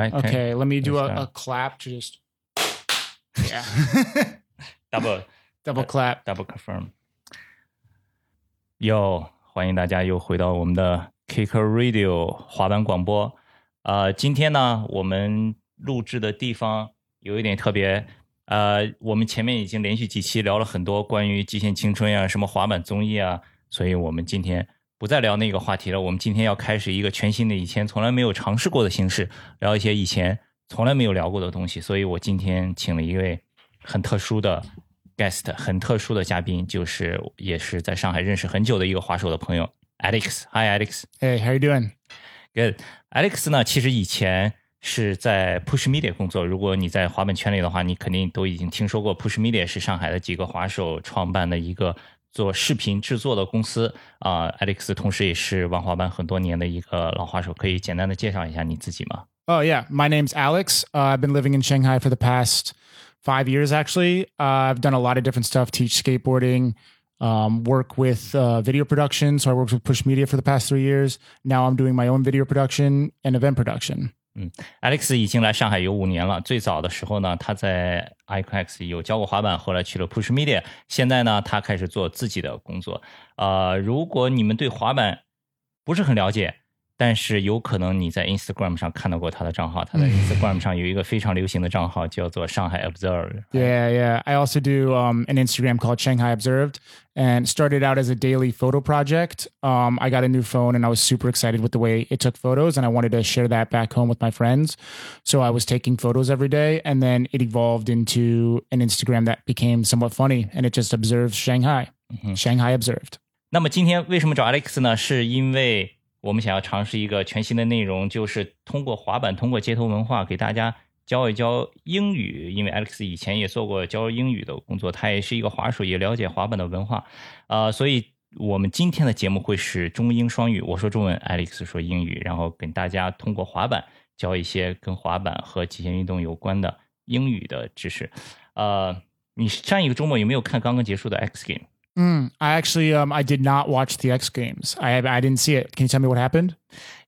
right? Okay, let me do Let's a, go. a clap to just yeah, Double double clap. double confirm。哟，欢迎大家又回到我们的 Kicker Radio 滑板广播。呃，今天呢，我们录制的地方有一点特别。呃，我们前面已经连续几期聊了很多关于极限青春呀、什么滑板综艺啊，所以我们今天 不再聊那个话题了。我们今天要开始一个全新的、以前从来没有尝试过的形式，聊一些以前从来没有聊过的东西。所以我今天请了一位很特殊的 guest，很特殊的嘉宾，就是也是在上海认识很久的一个滑手的朋友 Alex。Hi Alex。Hey, how are you doing? Good。Alex 呢，其实以前是在 Push Media 工作。如果你在滑板圈里的话，你肯定都已经听说过 Push Media 是上海的几个滑手创办的一个做视频制作的公司啊、Alex 同时也是玩滑板很多年的一个老滑手，可以简单的介绍一下你自己吗？ Oh yeah, my name's Alex. Uh, I've been living in Shanghai for the past five years. Actually, uh, I've done a lot of different stuff. Teach skateboarding, um, work with uh, video production. So I worked with Push Media for the past three years. Now I'm doing my own video production and event production. 嗯 Alex 已经来上海有五年了。最早的时候呢，他在 IQX 有教过滑板，后来去了 Push Media。现在呢，他开始做自己的工作。呃，如果你们对滑板不是很了解，但是有可能你在 Instagram 上看到过他的账号。他在 Instagram 上有一个非常流行的账号，叫做上海 Observe。 Yeah, yeah. I also do um, an Instagram called Shanghai Observed and started out as a daily photo project. Um, I got a new phone and I was super excited with the way it took photos and I wanted to share that back home with my friends. So I was taking photos every day and then it evolved into an Instagram that became somewhat funny and it just observes Shanghai. Shanghai Observed. 那么今天为什么找 Alex 呢？是因为 我们想要尝试一个全新的内容，就是通过滑板，通过街头文化给大家教一教英语。因为 Alex 以前也做过教英语的工作，他也是一个滑手，也了解滑板的文化。呃，所以我们今天的节目会是中英双语，我说中文，Alex 说英语，然后跟大家通过滑板教一些跟滑板和极限运动有关的英语的知识。呃，你上一个周末有没有看刚刚结束的 X Game？Mm, I actually, um, I did not watch the X Games. I I didn't see it. Can you tell me what happened?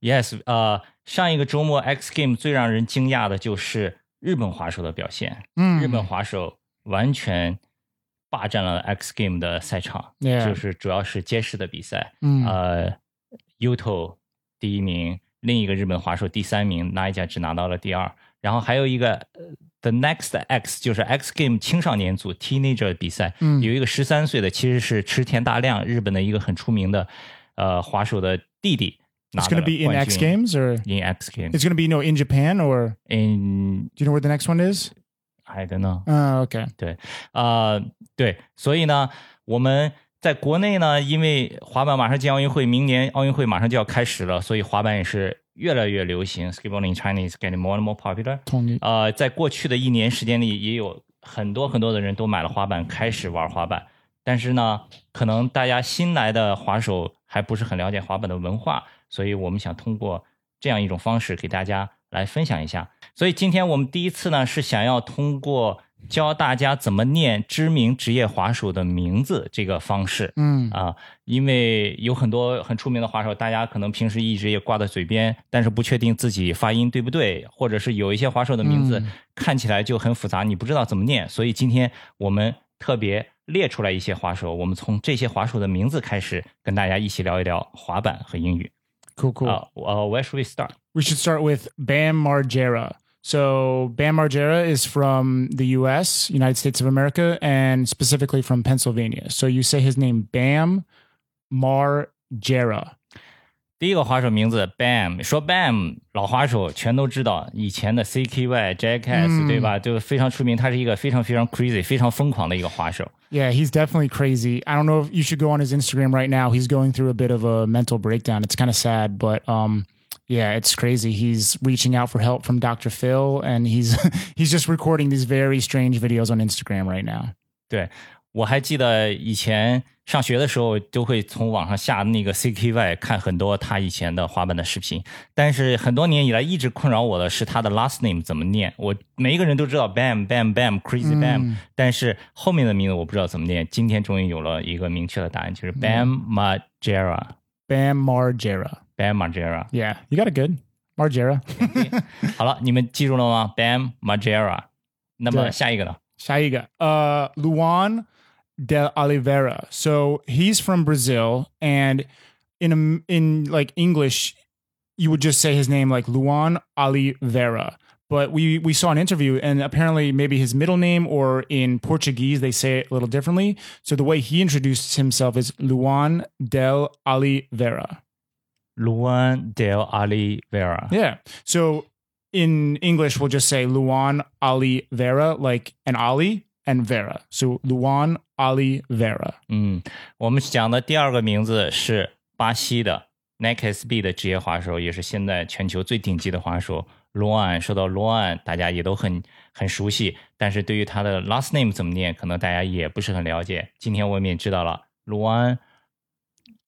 Yes. 呃、uh,，上一个周末 X Game 最让人惊讶的就是日本滑手的表现。嗯，日本滑手完全霸占了 X Game 的赛场，yeah. 就是主要是街式的比赛。嗯，呃，Yuto 第一名，另一个日本滑手第三名，那一家只拿到了第二。然后还有一个呃 The Next X，就是 X Game 青少年组 Teenager 比赛，嗯有一个十三岁的，其实是池田大亮，日本的一个很出名的呃滑手的弟弟。It's going to be in X Games or In X Games. it's going to be no in Japan or In do you know where the next one is? I don't know. Oh, okay. 对，呃，对，所以呢，我们在国内呢，因为滑板马上进奥运会，明年奥运会马上就要开始了，所以滑板也是越来越流行。Skateboarding in China is getting more and more popular。同意。呃，在过去的一年时间里，也有很多很多的人都买了滑板，开始玩滑板。但是呢，可能大家新来的滑手还不是很了解滑板的文化，所以我们想通过这样一种方式给大家来分享一下。所以今天我们第一次呢，是想要通过教大家怎么念知名职业滑手的名字这个方式。嗯啊，因为有很多很出名的滑手，大家可能平时一直也挂在嘴边，但是不确定自己发音对不对，或者是有一些滑手的名字嗯看起来就很复杂，你不知道怎么念。所以今天我们特别列出来一些滑手，我们从这些滑手的名字开始，跟大家一起聊一聊滑板和英语。Cool, cool.，Where should we start？We should start with Bam Margera. So Bam Margera is from the U.S., United States of America, and specifically from Pennsylvania. So you say his name Bam Margera. 第一个滑手名字 Bam，说 Bam 老滑手全都知道，以前的 CKY、Jackass、嗯对吧？就非常出名，他是一个非常非常 crazy、非常疯狂的一个滑手。 Yeah, he's definitely crazy. I don't know if you should go on his Instagram right now. He's going through a bit of a mental breakdown. It's kind of sad, but um, yeah, it's crazy. He's reaching out for help from Dr. Phil, and he's he's just recording these very strange videos on Instagram right now. 对我还记得以前上学的时候，都会从网上下那个 CKY 看很多他以前的滑板的视频。但是很多年以来，一直困扰我的是他的 last name 怎么念。我每一个人都知道 Bam Bam Bam Crazy Bam，、但是后面的名字我不知道怎么念。今天终于有了一个明确的答案，就是 Bam Margera。 Bam Margera. Bam Margera。 Yeah, you got it good. Margera. 好了，你们记住了吗？Bam Margera。那么对下一个呢？ Shaiga. Uh, Luan del Oliveira. So he's from Brazil, and in in like English, you would just say his name like Luan Oliveira. But we we saw an interview, and apparently maybe his middle name or in Portuguese they say it a little differently. So the way he introduced himself is Luan del Oliveira. Luan del Oliveira。 Yeah. So in English, we'll just say Luan Ali Vera, like an Ali and Vera. So Luan Ali Vera. 嗯，我们讲的第二个名字是巴西的 Nike SB 的职业滑手，也是现在全球最顶级的滑手。罗安，说到罗安，大家也都很很熟悉，但是对于他的 last name 怎么念，可能大家也不是很了解。今天我们也知道了，罗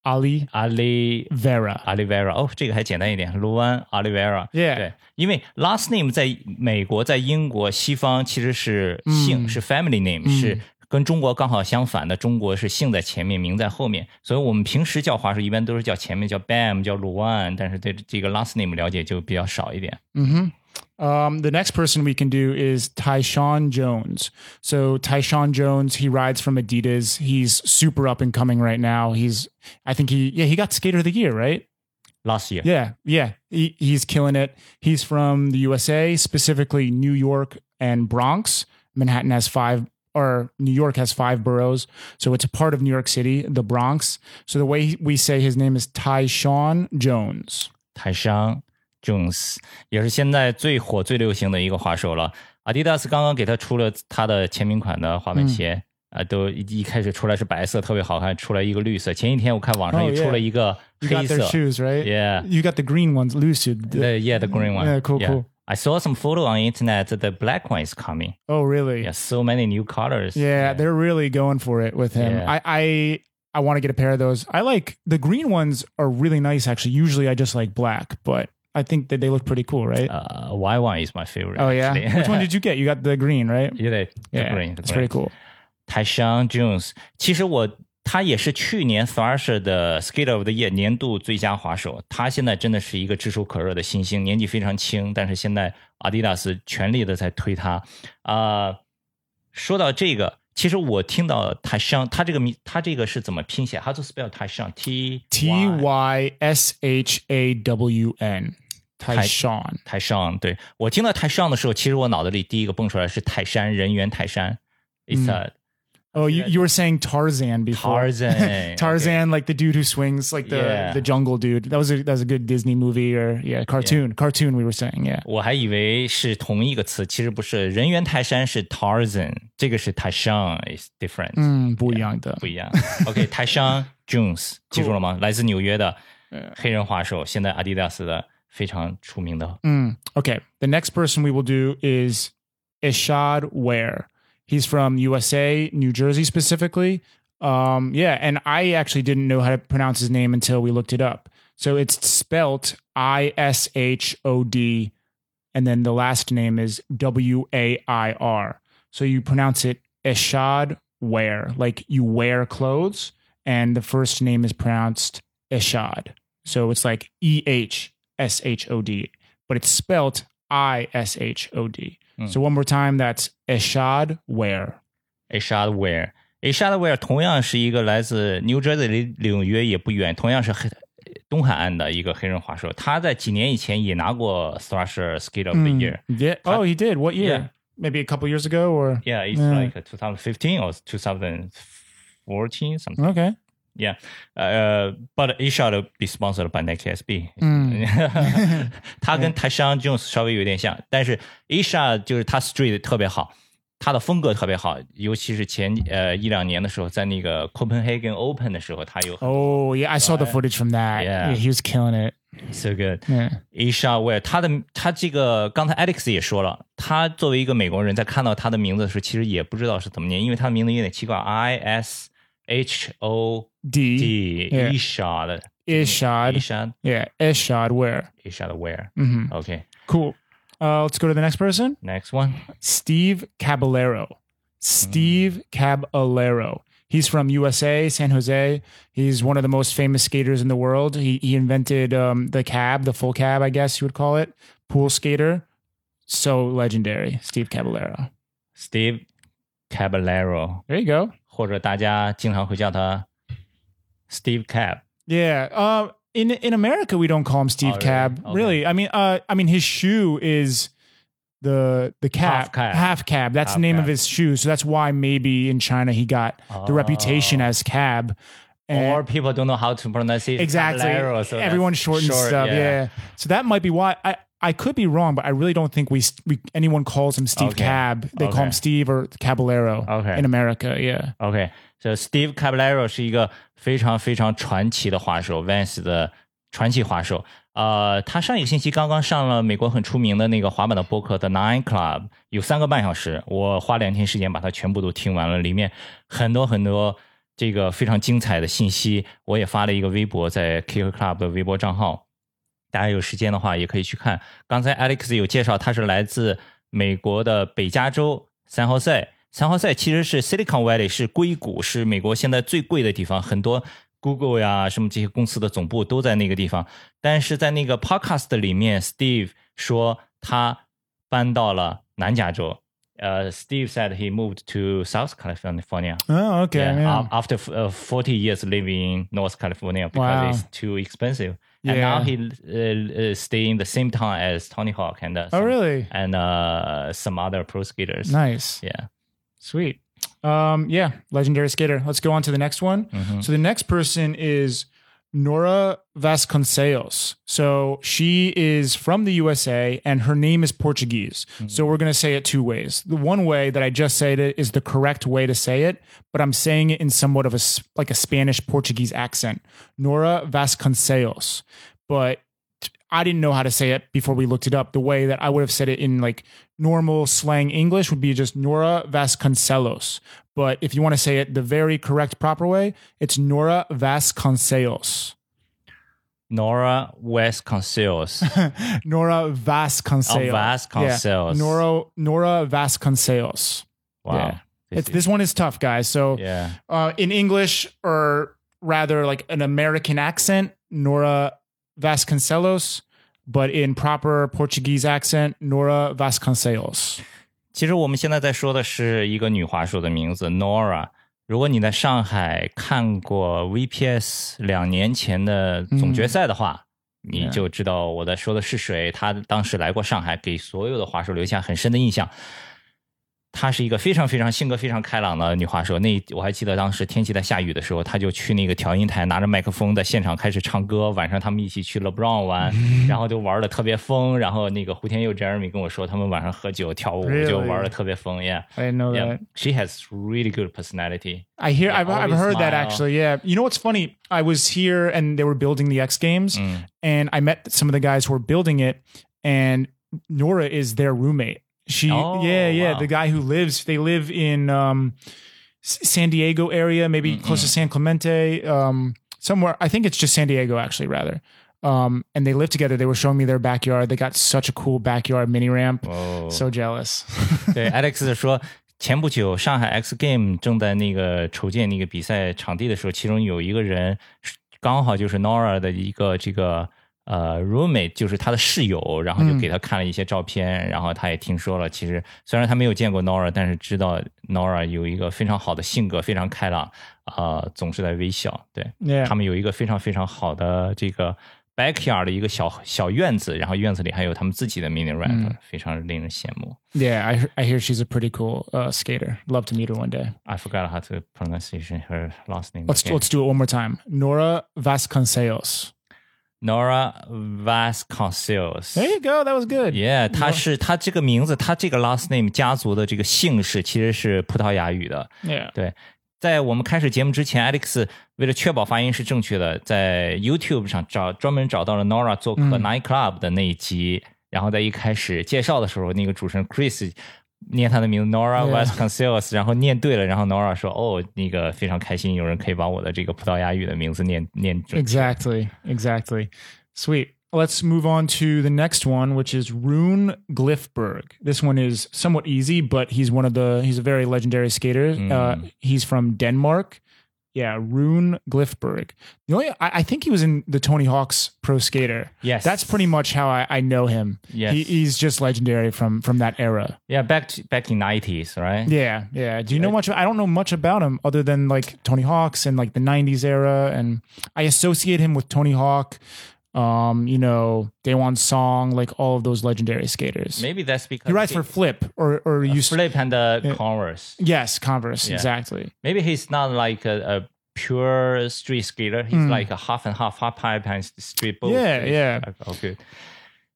安 Ali 阿里 Vera. Oliveira，哦，这个还简单一点，卢安 Oliveira。Yeah. 对，因为 last name 在美国、在英国、西方其实是姓，嗯是 family name，、嗯是跟中国刚好相反的。中国是姓在前面，名在后面，所以我们平时叫华叔一般都是叫前面叫 Bam，叫卢安，但是对这个 last name 了解就比较少一点。hmm Um, the next person we can do is Tyshawn Jones. So Tyshawn Jones, he rides from Adidas. He's super up and coming right now. He's, I think he, yeah, he got Skater of the Year, right? Last year，Yeah, yeah, he, he's killing it. He's from the USA, specifically New York and Bronx. Manhattan has five, or New York has five boroughs, so it's a part of New York City, the Bronx. So the way we say his name is Tyshawn Jones. 泰商 Jones 也是现在最火、最流行的一个滑手了。Adidas 刚刚给他出了他的签名款的滑板鞋，啊、都一一开始出来是白色，特别好看，出来一个绿色。前几天我看网上 Oh, 又出了一个 You 黑 got 色 their shoes, right? Yeah. You got the green ones, Lucid. The, yeah, the green one. Yeah, cool, cool. I saw some photo on internet. The black one is coming. Oh, really? Yeah, so many new colors. Yeah, they're really going for it with him. Yeah. I I I want to get a pair of those. I like the green ones are really nice actually. Usually I just like black, but I think that they look pretty cool, right? Uh, Y one is my favorite. oh yeah. actually. Which one did you get? You got the green, right? yeah, the, the Yeah, green. the it's green. pretty cool. 泰商 Jones，其实我他也是去年 Thrasher 的 Skate of the Year 年度最佳滑手，他现在真的是一个炙手可热的新星，年纪非常轻，但是现在 Adidas 全力的在推他。啊、说到这个，其实我听到泰商，他这个名，他这个是怎么拼写？How to spell 泰商？T T Y S H A W N. Tyshawn. 泰上，对我听到泰上的时候，其实我脑子里第一个蹦出来是泰山，人猿泰山。It's a Oh, you, you were saying Tarzan before. Tarzan. Tarzan, like the dude who swings, like the Yeah. the jungle dude. That was a that was a good Disney movie or yeah, cartoon. Cartoon we were saying, yeah. 我还以为是同一个词，其实不是。人猿泰山是 Tarzan，这个是泰山，is different，、嗯，不一样的。不一样。OK，泰山 Jones 记住了吗？来自纽约的黑人滑手，现在 Adidas 的 okay the next person we will do is Ishod Wair. He's from USA, New Jersey specifically. Um, yeah, and I actually didn't know how to pronounce his name until we looked it up. So it's spelt I S H O D, and then the last name is W A I R. So you pronounce it Ishod Wair, like you wear clothes, and the first name is pronounced Ishod. So it's like E H S H O D, but it's spelt I S H O D. Hmm. So one more time, that's Ishad Ware. Ashad Ware，Ashad Ware 同样是一个来自 New Jersey 离纽约也不远，同样是黑东海岸的一个黑人滑手。他在几年以前也拿过 Thrasher Skate of the Mm, Year。 Yeah. Oh, he did. What year? Yeah. Maybe a couple years ago, or Yeah, it's Yeah. like 2015 or 2014 something. okay. Yeah, uh, but it should be sponsored by Nike SB。嗯他跟泰山 Jones 稍微有点像，但是 Isha 就是他 street 特别好，他的风格特别好，尤其是前呃一两年的时候，在那个 Copenhagen Open 的时候，他有很 Oh, yeah. I saw the footage from that. Yeah. he was killing it. so good。 Yeah. Isha Ware，他的他这个刚才 Alex 也说了，他作为一个美国人，在看到他的名字的时候，其实也不知道是怎么念，因为他的名字有点奇怪，I S H O D. D. Yeah. Ishod. Ishod. Ishod. Yeah. Ishod where? Ishod where? Mm-hmm. Okay. Cool. Uh, let's go to the next person. Next one. Steve Caballero. Steve mm. Caballero. He's from USA, San Jose. He's one of the most famous skaters in the world. He, he invented um, the cab, the full cab, I guess you would call it, pool skater. So legendary, Steve Caballero. Steve Caballero. There you go. 或者大家经常会叫他 Steve Cab。Yeah. Uh, in in America, we don't call him Steve Oh, really? Cab. Okay. Really, I mean, uh, I mean, his shoe is the the cab, Half cab. half cab. That's Half the name of his shoe. So that's why maybe in China he got the reputation Oh. as cab. And- Or people don't know how to pronounce it. exactly. So Everyone shortens short, stuff. Yeah. So that might be why I. I could be wrong, but I really don't think we, we anyone calls him Steve Okay. Cab. They call him Okay. Steve or Caballero Okay. in America. Yeah. OK，所以 Steve Caballero 是一个非常非常传奇的滑手，Vans 的传奇滑手。呃，他上一个星期刚刚上了美国很出名的那个滑板的播客 The Nine Club，有三个半小时，我花两天时间把它全部都听完了，里面很多很多这个非常精彩的信息，我也发了一个微博在 Kicker Club 的微博账号。 大家有时间的话也可以去看。刚才 Alex 有介绍，他是来自美国的北加州三号赛。三号赛其实是 Silicon Valley，是硅谷，是美国现在最贵的地方，很多 Google 呀什么这些公司的总部都在那个地方。但是在那个 Podcast 里面，Steve 说他搬到了南加州。呃、s t e v e said he moved to South California. Oh, okay. Yeah, yeah. af- After uh, 40 years living in North California because Wow. it's too expensive. And now Yeah. he uh, uh, stay in the same town as Tony Hawk and uh, oh, some, really? and uh, some other pro skaters. Nice. Yeah. Sweet. Um, yeah, legendary skater. Let's go on to the next one. Mhm. So the next person is Nora Vasconcellos. So she is from the USA and her name is Portuguese. Mm-hmm. So we're going to say it two ways. The one way that I just said it is the correct way to say it, but I'm saying it in somewhat of a like a Spanish Portuguese accent. Nora Vasconcellos. But I didn't know how to say it before we looked it up. The way that I would have said it in like normal slang English would be just Nora Vasconcellos. But if you want to say it the very correct proper way, it's Nora Vasconcellos. Nora Vasconcellos. Nora Vasconcellos. Oh, Vasconcellos. Yeah. Nora Nora Vasconcellos. Wow. Yeah. It's, this one is tough, guys. So yeah. uh, in English, or rather like an American accent, Nora Vasconcellos, but in proper Portuguese accent, Nora Vasconcellos. 其实我们现在在说的是一个女滑手的名字 Nora。如果你在上海看过 VPS 两年前的总决赛的话，你就知道我在说的是谁。她当时来过上海，给所有的滑手留下很深的印象。她是一个非常非常性格非常开朗的女滑手。那我还记得当时天气在下雨的时候，她就去那个调音台，拿着麦克风在现场开始唱歌。晚上他们一起去了 Brown 玩，然后就玩的特别疯。然后那个胡天佑 Jeremy 跟我说，他们晚上喝酒跳舞就玩的特别疯。Yeah。I know Yeah, that. she has really good personality. I hear I've, I've heard that actually. Yeah. You know what's funny? I was here and they were building the X Games, Mm. and I met some of the guys who were building it, and Nora is their roommate. She, Oh, yeah, yeah, wow. the guy who lives. They live in um, S- San Diego area, maybe close to San Clemente, um, somewhere. I think it's just San Diego, actually, rather. Um, and they live together. They were showing me their backyard. They got such a cool backyard mini ramp. 哦 So jealous. 对，Alex 说，前不久上海 X Game 正在那个筹建那个比赛场地的时候，其中有一个人是刚好就是 Nora 的一个这个 呃 roommate，就是他的室友，然后就给他看了一些照片，然后他也听说了，其实虽然他没有见过 Nora，但是知道 Nora 有一个非常好的性格，非常开朗，呃，总是在微笑。对.他们有一个非常非常好的这个 backyard 的一个小小院子，然后院子里还有他们自己的 mini ramp，、非常令人羡慕。Yeah, I he- I hear she's a pretty cool uh, skater. Love to meet her one day. I forgot how to pronunciation her last name. Let's again. let's do it one more time. Nora Vasconcelos. Nora Vasconcelos. There you go. That was good. Yeah，他是他这个名字，他这个 last name 家族的这个姓氏其实是葡萄牙语的。Yeah. 对，在我们开始节目之前，Alex 为了确保发音是正确的，在 YouTube 上找专门找到了 Nora 做客 Night Club 的那一集，然后在一开始介绍的时候，那个主持人 Chris 念他的名字 Nora Vasconcellos, 然后念对了，然后 Nora 说：“哦，那个非常开心，有人可以把我的这个葡萄牙语的名字念念准。” Exactly, exactly. Sweet. Let's move on to the next one, which is Rune Glifberg. This one is somewhat easy, but he's one of the he's a very legendary skater. Mm. Uh, he's from Denmark. Yeah, Rune Glifberg. The only I, I think he was in the Tony Hawk's Pro Skater. Yes. that's pretty much how I, I know him. Yes. he, he's just legendary from from that era. Yeah, back to, back in nineties, right? Yeah, yeah. Do you know much? I don't know much about him other than like Tony Hawk's and like the '90s era, and I associate him with Tony Hawk Um, you know, Daewon Song, like all of those legendary skaters. Maybe that's because He rides for Flip or or you. Flip and the Converse. Yes, Converse. Yeah. Exactly. Maybe he's not like a, a pure street skater. He's like a half and half, half pipe and street both. Yeah, yeah. Okay.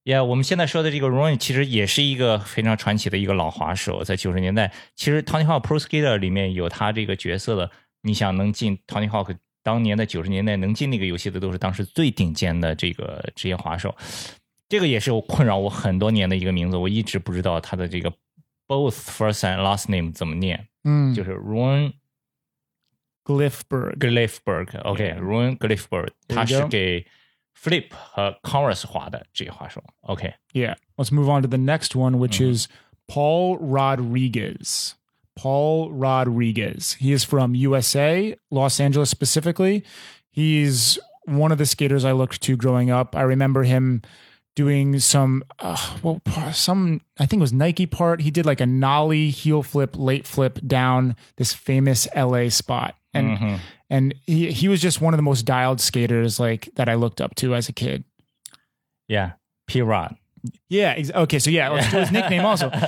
Yeah，我们现在说的这个 Ronin 其实也是一个非常传奇的一个老滑手，在九十年代，其实 Tony Hawk Pro Skater 里面有他这个角色的，你想能进 Tony Hawk 当年的九十年代能进那个游戏的，都是当时最顶尖的这个职业滑手。这个也是我困扰我很多年的一个名字，我一直不知道他的这个 both first and last name 怎么念，嗯就是 Ron Glifberg. Glifberg，OK，Ron Glifberg，There you 他是给 Flip 和 Converse 滑的职业滑手。OK，Yeah. Let's move on to the next one, which Mm-hmm. is Paul Rodriguez. Paul Rodriguez. He is from USA, Los Angeles specifically. He's one of the skaters I looked to growing up. I remember him doing some, uh, well, some, I think it was Nike part. He did like a nollie heel flip, late flip down this famous LA spot. And, Mm-hmm. and he, he was just one of the most dialed skaters like that I looked up to as a kid. Yeah，P Rod。Yeah. Ex- okay. So yeah, let's do his nickname also.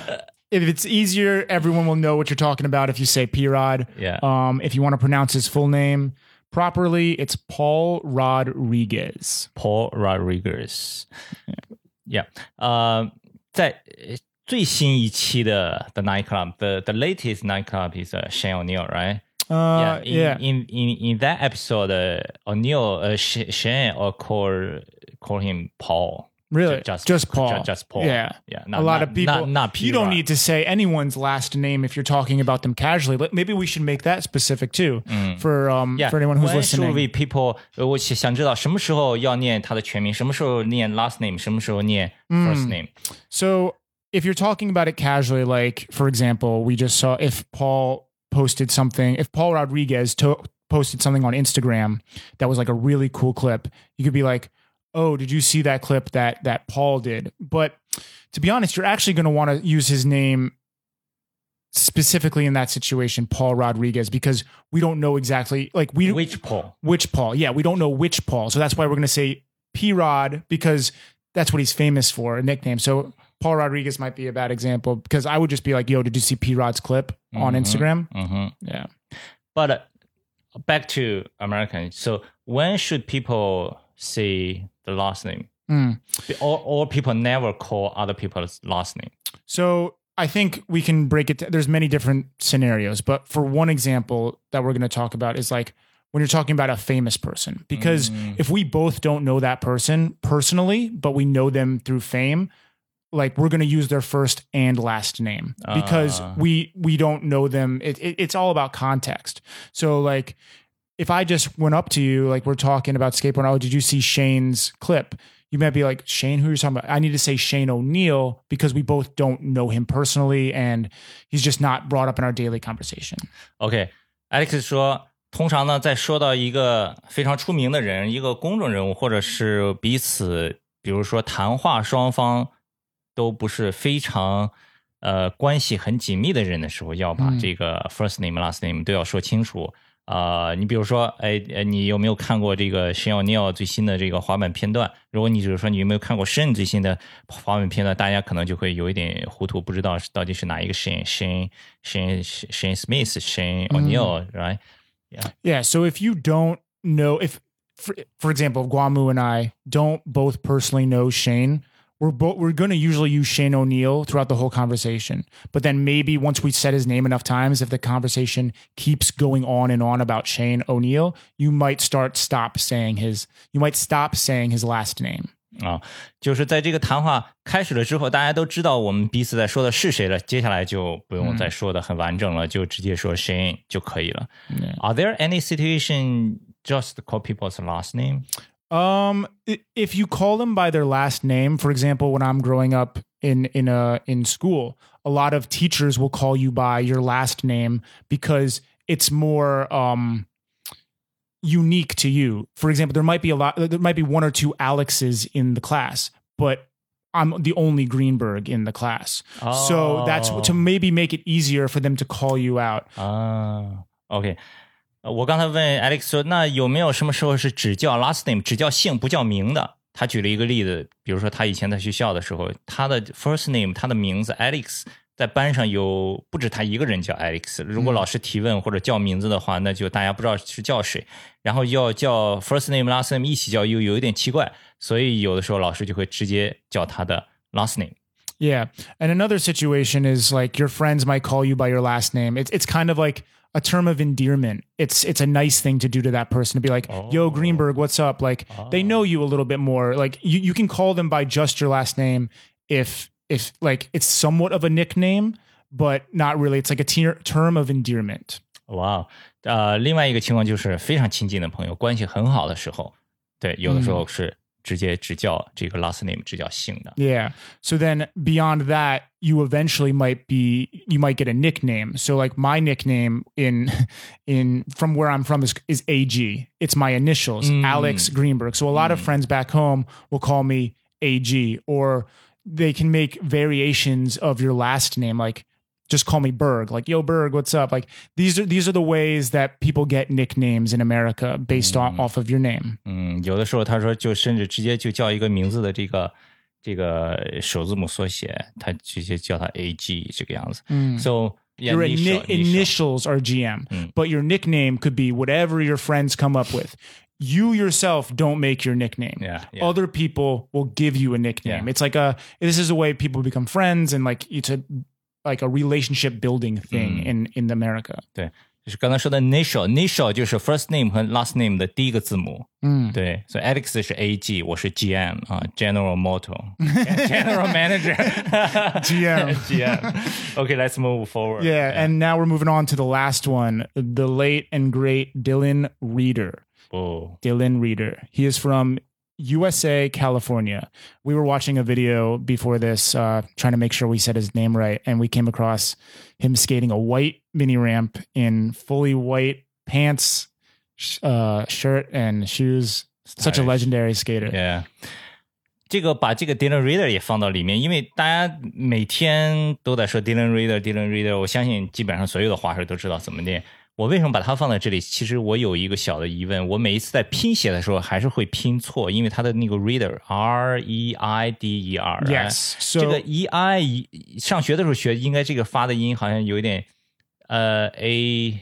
if it's easier, everyone will know what you're talking about if you say P Rod. Yeah. Um, if you want to pronounce his full name properly, it's Paul Rodriguez. Paul Rodriguez. Yeah. yeah. Um, 在最新一期的 The Nine Club, the the latest Nine Club is uh, Shane O'Neill, right? Uh, yeah, in, yeah. In, in in that episode, uh, O'Neill, uh, Shane, or call call him Paul. Really? Just Just Paul. Just, just Paul. Yeah. Yeah. a lot of people. Not, not P. you don't Rod. need to say anyone's last name if you're talking about them casually. But maybe we should make that specific too for um Mm. Yeah. for anyone who's When should listening. we people？呃我想想知道什么时候要念他的全名，什么时候念 last name，什么时候念 first name。 So if you're talking about it casually, like for example, we just saw if Paul posted something, if Paul Rodriguez to- posted something on Instagram that was like a really cool clip, you could be like, "Oh, did you see that clip that that Paul did?" But to be honest, you're actually going to want to use his name specifically in that situation, Paul Rodriguez, because we don't know exactly like we Which Paul？which Paul. Yeah, we don't know which Paul. So that's why we're going to say P Rod because that's what he's famous for, a nickname. So Paul Rodriguez might be a bad example because I would just be like, yo, did you see P Rod's clip on Mhm. Instagram? 嗯哼。Yeah. But uh, back to American. So when should people say the last name? Mm. Or, or people never call other people's last name. So I think we can break it. There's many different scenarios, but for one example that we're going to talk about is like when you're talking about a famous person, because if we both don't know that person personally, but we know them through fame, like we're going to use their first and last name because Ah. we we don't know them. It, it, it's all about context. So like If I just went up to you, like we're talking about skateboarding, oh, did you see Shane's clip? you might be like Shane, who you're talking about? I need to say Shane O'Neill because we both don't know him personally, and he's just not brought up in our daily conversation. OK，Alex、说，通常呢，在说到一个非常出名的人，一个公众人物，或者是彼此，比如说谈话双方都不是非常呃关系很紧密的人的时候，要把嗯这个 first name、last name 都要说清楚。 呃，你比如说，哎，呃你有没有看过这个 Shane O'Neill 最新的这个滑板片段？如果你只是说你有没有看过 Shane 最新的滑板片段，大家可能就会有一点糊涂，不知道是到底是哪一个 Shane Shane Shane Shane Smith Shane O'Neill，right？Yeah. So if you don't know, if for, for example, Guamu and I don't both personally know Shane, we're both we're going to usually use Shane O'Neill throughout the whole conversation. But then maybe once we said his name enough times, if the conversation keeps going on and on about Shane O'Neill, you might start stop saying his you might stop saying his last name. 啊，就是在这个谈话开始了之后，大家都知道我们彼此在说的是谁了，接下来就不用再说的很完整了，就直接说 Shane 就可以了。 Yeah. Are there any situation just call people's last name？ Um, if you call them by their last name, for example, when I'm growing up in in a in school, a lot of teachers will call you by your last name because it's more um unique to you. For example, there might be a lot there might be one or two Alexes in the class, but I'm the only Greenberg in the class. So that's Oh. to maybe make it easier for them to call you out. 啊，OK。呃我刚才问 Alex 说，那有没有什么时候是只叫 last name，只叫姓不叫名的？他举了一个例子，比如说他以前在学校的时候，他的 first name，他的名字 Alex，在班上有不止他一个人叫 Alex。如果老师提问或者叫名字的话，那就大家不知道是叫谁，然后要叫 first name、last name 一起叫，又有一点奇怪，所以有的时候老师就会直接叫他的 last name。 Yeah. And another situation is like your friends might call you by your last name. It's it's kind of like a term of endearment. It's it's a nice thing to do to that person to be like, "Yo Greenberg, what's up?" Like they know you a little bit more. Like you you can call them by just your last name if if like it's somewhat of a nickname, but not really. It's like a tier, term of endearment. 哇，呃，另外一个情况就是非常亲近的朋友，关系很好的时候，对，有的时候是 直接只叫这个 last name，只叫姓的。 Yeah. So then beyond that, you eventually might be you might get a nickname. So like my nickname in in from where I'm from is is AG. It's my initials, Alex Greenberg. So a lot of friends back home will call me AG or they can make variations of your last name like just call me Berg. Like, yo, Berg, what's up? Like these are these are the ways that people get nicknames in America based on off of your name. 嗯，有的时候他说就甚至直接就叫一个名字的这个这个首字母缩写，他直接叫他 A G 这个样子。So yeah, your initial- ini- initial initials are GM, but your nickname could be whatever your friends come up with. You yourself don't make your nickname. Yeah, yeah. Other people will give you a nickname. Yeah. It's like a this is a way people become friends and like it's a like a relationship building thing mm. in in America。对，就是刚才说的 initial，initial 就是 first name 和 last name 的第一个字母。嗯，对，所以 Alex 是 A G，我是 G M 啊，General Motor，General Manager，G M，G let's move forward. Yeah, and now we're moving on to the last one, the late and great Dylan Rieder. Oh. Dylan Rieder. He is from USA, California. We were watching a video before this, uh, trying to make sure we said his name right, and we came across him skating a white mini ramp in fully white pants, uh, shirt, and shoes. Such a legendary skater. Yeah. 这个把这个 Dylan Rieder 也放到里面，因为大家每天都在说 Dylan Rieder，Dylan Rieder，我相信基本上所有的滑手都知道怎么念。我为什么把它放在这里？其实我有一个小的疑问，我每一次在拼写的时候还是会拼错，因为它的那个 Rieder r e i d e r。Yes，、so、这个 e i 上学的时候学，应该这个发的音好像有一点呃 a，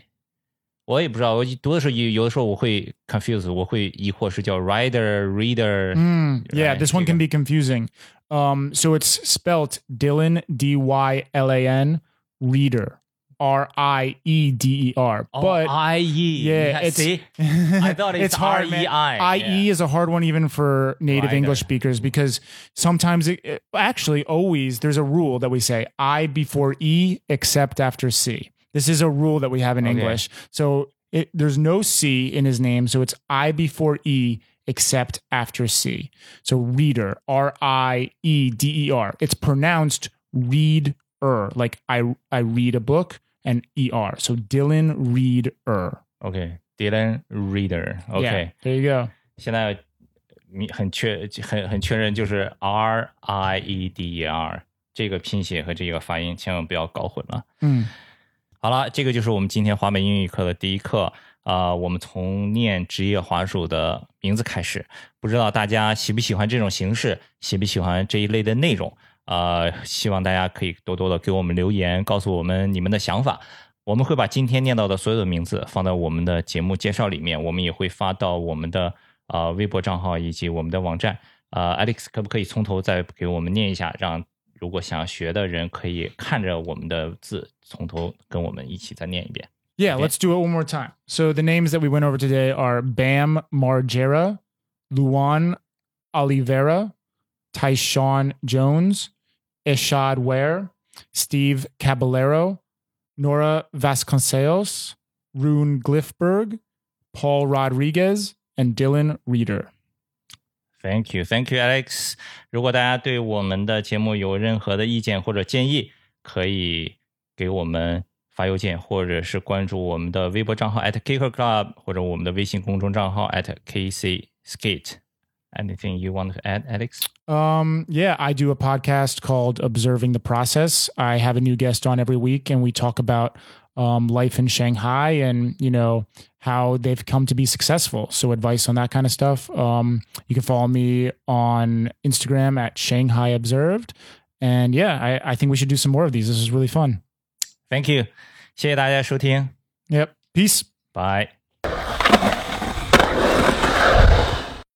我也不知道。我读的时候有有的时候我会 confuse，我会疑惑是叫 rider reader。嗯，Yeah，this one can be confusing. Um, so it's spelt Dylan D Y L A N Rieder. R I E D E R. Oh, But I E yeah, it's see I thought it's, hard, R. E I. IE is a hard one even for native. English speakers because sometimes it, it- actually always there's a rule that we say I before E except after C. This is a rule that we have in Okay. English. So it, there's no C in his name, so it's I before E except after C. So Rieder, R I E D E R. It's pronounced read er, like I I read a book and E R. So Dylan Read er. OK，Dylan Reader。OK，、Yeah, there you go. 现在你很确很很确认就是 R I E D E R 这个拼写和这个发音千万不要搞混了。嗯好了，这个就是我们今天华美英语课的第一课啊、我们从念职业滑手的名字开始，不知道大家喜不喜欢这种形式，喜不喜欢这一类的内容？呃，希望大家可以多多的给我们留言，告诉我们你们的想法。我们会把今天念到的所有的名字放到我们的节目介绍里面，我们也会发到我们的呃微博账号以及我们的网站。呃，Alex 可不可以从头再给我们念一下，让如果想学的人可以看着我们的字，从头跟我们一起再念一遍。Yeah, Okay. let's do it one more time. So the names that we went over today are Bam Margera, Luan Oliveira, Tyshawn Jones, Ishod Wair, Steve Caballero, Nora Vasconcellos, Rune Glifberg, Paul Rodriguez, and Dylan Rieder. Thank you, Thank you, Alex. If 大家对我们的节目有任何的意见或者建议，可以给我们发邮件，或者是关注我们的微博账号 at kicker club，或者我们的微信公众账号 at kc skate. Anything you want to add, Alex? Um, yeah, I do a podcast called Observing the Process. I have a new guest on every week, and we talk about um, life in Shanghai and you know how they've come to be successful. So advice on that kind of stuff. Um, you can follow me on Instagram at Shanghai Observed, and yeah, I, I think we should do some more of these. This is really fun. Thank you，谢谢大家收听， Yep. Peace. 拜。